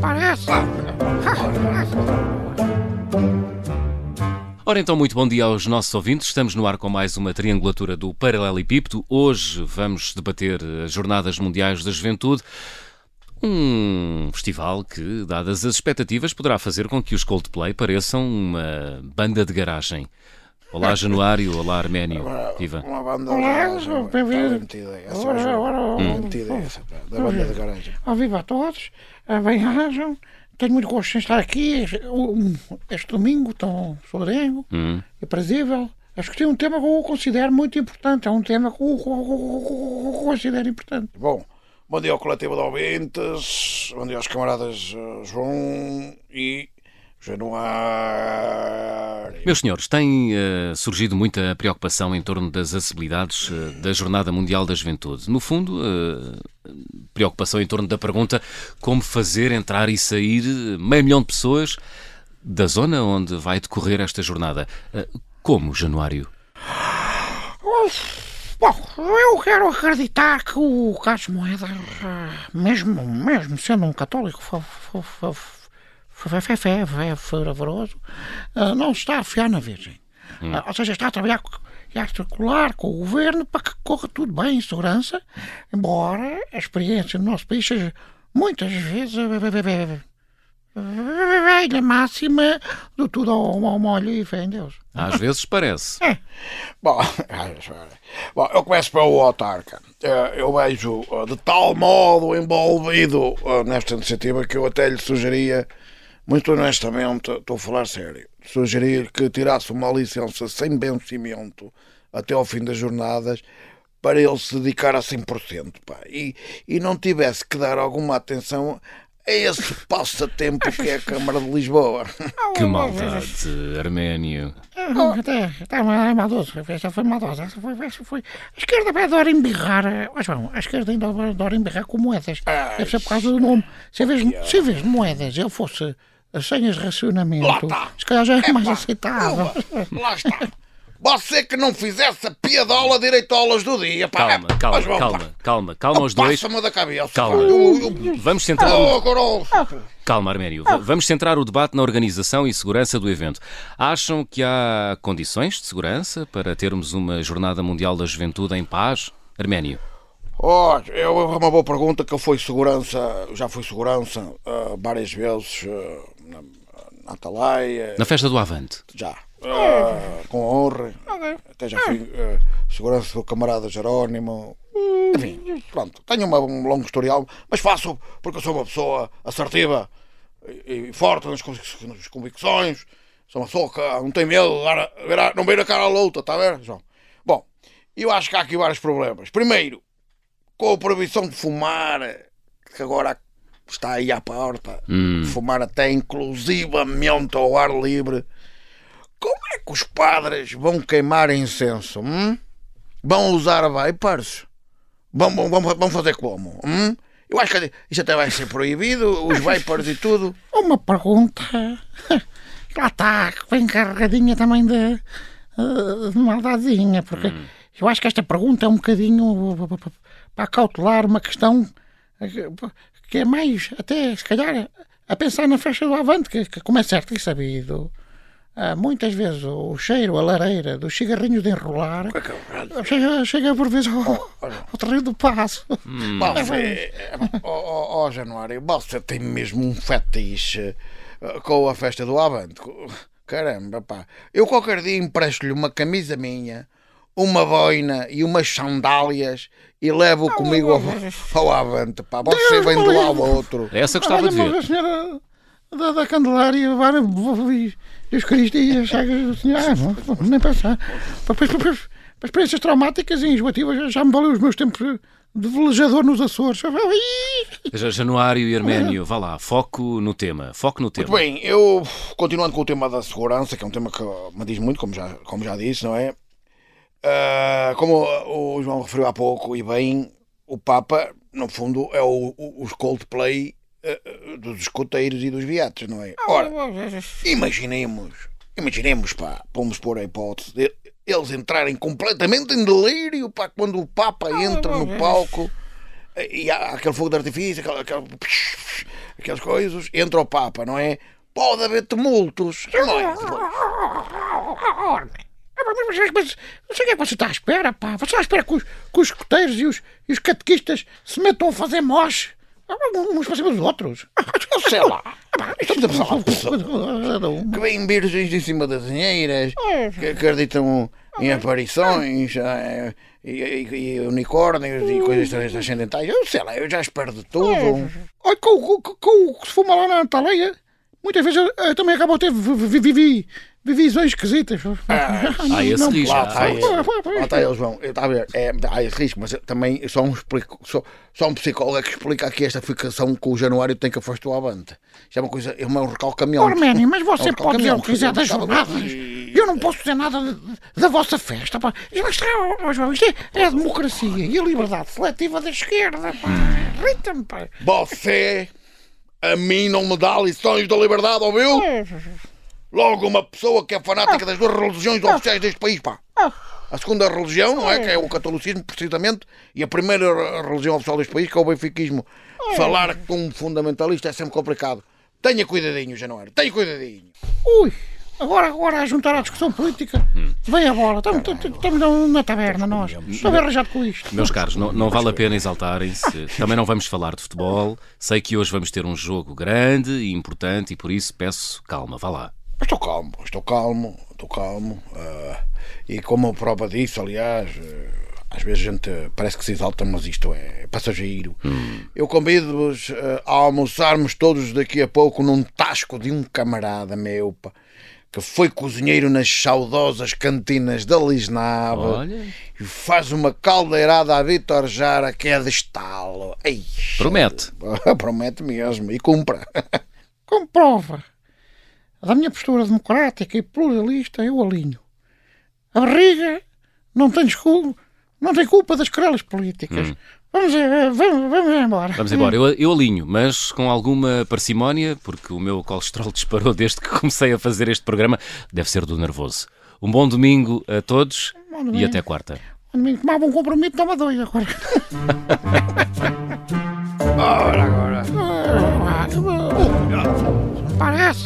parece. Ora então, muito bom dia aos nossos ouvintes. Estamos no ar com mais uma triangulatura do Paralelepípedo. Hoje vamos debater as Jornadas Mundiais da Juventude. Um festival que, dadas as expectativas, poderá fazer com que os Coldplay pareçam uma banda de garagem. Olá, Januário. Olá, Arménio. Viva. Uma banda Olá, de garagem. bem-vindo. Ora, essa, pá, da banda de garagem. Ó, viva a todos, Ah, bem-ajam. Tenho muito gosto em estar aqui este domingo, tão solene Hum. e prazível. Acho que tem um tema que eu considero muito importante. É um tema que eu eu considero importante. Bom, bom dia ao coletivo de ouvintes, bom dia aos camaradas eh, João e Januário. Meus senhores, tem eh, surgido muita preocupação em torno das acessibilidades eh, da Jornada Mundial da Juventude. No fundo, eh, preocupação em torno da pergunta como fazer entrar e sair meio milhão de pessoas da zona onde vai decorrer esta jornada. Como, Januário? Bom, eu quero acreditar que o Carlos Moedas, mesmo, mesmo sendo um católico fé, fé, fé, fervoroso, ah, não está a fiar na Virgem. Ah, Ou seja, está a trabalhar e a articular com o governo para que corra tudo bem em segurança, embora a experiência no nosso país seja muitas vezes velha máxima do tudo ao, ao molho e fé em Deus. Às vezes parece. Bom, bom, eu começo pelo autarca. Eh, Eu vejo eh, de tal modo envolvido eh, nesta iniciativa que eu até lhe sugeria, muito honestamente, estou a falar sério, sugerir que tirasse uma licença sem vencimento até ao fim das jornadas para ele se dedicar a 100%, pá, e, e não tivesse que dar alguma atenção a esse passatempo que é a Câmara de Lisboa. Que maldade, Arménio. Ah, Até, até é maldoso. Esta foi maldosa. Esta foi, esta foi. A esquerda adora embirrar. eh, Mas bom, a esquerda ainda adora embirrar com moedas. Ah, Deve ser por causa do nome. Se em vez, se em vez de moedas eu fosse senhas de Lá racionamento, está. se calhar já é mais pá, aceitável. Lá está. Você que não fizesse a piadola direito aulas do dia, pá. Calma, calma, vamos calma, lá. calma, calma os dois. Passa-me da cabeça. Calma. Eu- eu- Vamos centrar. Oh, Carol. Calma, Arménio. Vamos centrar o debate na organização e segurança do evento. Acham que há condições de segurança para termos uma Jornada Mundial da Juventude em paz? Arménio. Eu, é uma boa pergunta que eu fui segurança, já fui segurança ah, várias vezes ah, na, na Atalaia, Na festa do Avante. já. ah, com honra. Até já fui ah, segurança do camarada Jerónimo. Enfim, pronto, tenho uma- um longo historial, mas faço porque eu sou uma pessoa assertiva e, e forte nas, nas convicções. Sou uma pessoa que não tem medo, de dar a- ver a- não ver a cara à luta, está a ver, João? Bom, eu acho que há aqui vários problemas. Primeiro, com a proibição de fumar, que agora está aí à porta, fumar até inclusivamente ao ar livre, como é que os padres vão queimar incenso? hum? Vão usar vapers? Vão, vão, vão, vão fazer como? hum? Eu acho que isso até vai ser proibido, os vapers e tudo. Uma pergunta. Lá está, bem carregadinha também de, eh, de maldadezinha, porque eu acho que esta pergunta é um bocadinho eh, para cautelar uma questão eh, que é mais, até se calhar, a pensar na festa do Avante, que, que como é certo e sabido, ah, muitas vezes o cheiro, a lareira dos cigarrinhos de enrolar chega, chega por vezes ao, ao terreno do passo. Você, ó ó, ó, Januário, você tem mesmo um fetiche eh, com a festa do Avante. Caramba, pá. Eu qualquer dia empresto-lhe uma camisa minha, uma boina e umas sandálias e levo comigo ao, ao Avante, pá. Você vem do lado ao outro. Essa gostava de Olha, ver. a senhora da, da Candelária vai e os Cristos e as chagas do Senhor. Ah, não, nem pensar. Para, para, para, para experiências traumáticas e enjoativas já- já me valeu os meus tempos de velejador nos Açores. Januário e Arménio, vá lá, foco no tema. Foco no tema. Muito bem, eu continuando com o tema da segurança, que é um tema que me diz muito, como já, como já disse, não é? Ah, como o João referiu há pouco, e bem, o Papa, no fundo, é o, o- os Coldplay ah, ah, dos escoteiros e dos viatos, não é? Ora, imaginemos, imaginemos, pá, vamos pôr a hipótese de eles entrarem completamente em delírio, pá, quando o Papa entra no palco e há aquele fogo de artifício, aquele, aquele, aquelas coisas, entra o Papa, não é? Pode haver tumultos. Não é? Mas, não sei o que é que você está à espera, pá. Você está à espera que os, que os escoteiros e os, e os catequistas se metam a fazer moche uns para cima dos outros. Sei lá. Estamos a falar que vêm virgens em cima das dinheiras, que acreditam em aparições eh, e, e, e unicórnios e coisas transcendentais. Eu sei lá, eu já espero de tudo. Olha, com, com, com o que se fuma lá na Antaleia, muitas vezes eu, eu também acabo a ter vivi, visões esquisitas. Ah, há esse não, risco. Lá está, esse- lá está eles vão. Está a ver, é, há esse risco, mas também só um, explico, só, só um psicólogo é que explica aqui esta fixação com o Januário tem que afastar a banda. Isto é uma coisa, é um recalcamento. Orménio, mas É você um pode dizer o que quiser das jornadas. Eu não posso dizer nada de- da vossa festa. Pá. Isto, é, João, isto é, é a democracia e a liberdade seletiva da esquerda. pá. Irrita-me, pá. Você, a mim, não me dá lições da liberdade, ouviu? Logo, uma pessoa que é fanática das duas religiões oficiais deste país, pá. A segunda religião, não é? Que é o catolicismo, precisamente, e a primeira religião oficial deste país, que é o benfiquismo. Falar com um fundamentalista é sempre complicado. Tenha cuidadinho, Januário, tenha cuidadinho. Ui, agora, agora a juntar à discussão política, vem a bola. Estamos, estamos- estamos na taberna, nós. Estou bem arranjado com isto. Meus caros, não, não vale a pena exaltarem-se. Também não vamos falar de futebol. Sei que hoje vamos ter um jogo grande e importante e por isso peço calma. Vá lá. Estou calmo, estou calmo, estou calmo. ah, e como prova disso, aliás, ah, às vezes a gente parece que se exalta, mas isto é passageiro. Eu convido-vos a almoçarmos todos daqui a pouco num tasco de um camarada meu, pá, que foi cozinheiro nas saudosas cantinas da Lisnave Olha. e faz uma caldeirada a Vitor Jara que é de estalo. Ei, Promete. Promete mesmo e cumpra. Como prova da minha postura democrática e pluralista, eu alinho. A barriga não tem desculpa, não tem culpa das querelas políticas. Vamos, eh, vamos, vamos embora. Vamos embora. Eu, eu alinho, mas com alguma parcimónia, porque o meu colesterol disparou desde que comecei a fazer este programa. Deve ser do nervoso. Um bom domingo a todos Bom e domingo. até quarta. Quando me tomava um compromisso, toma dois agora. Ora, agora. Ah, Parece.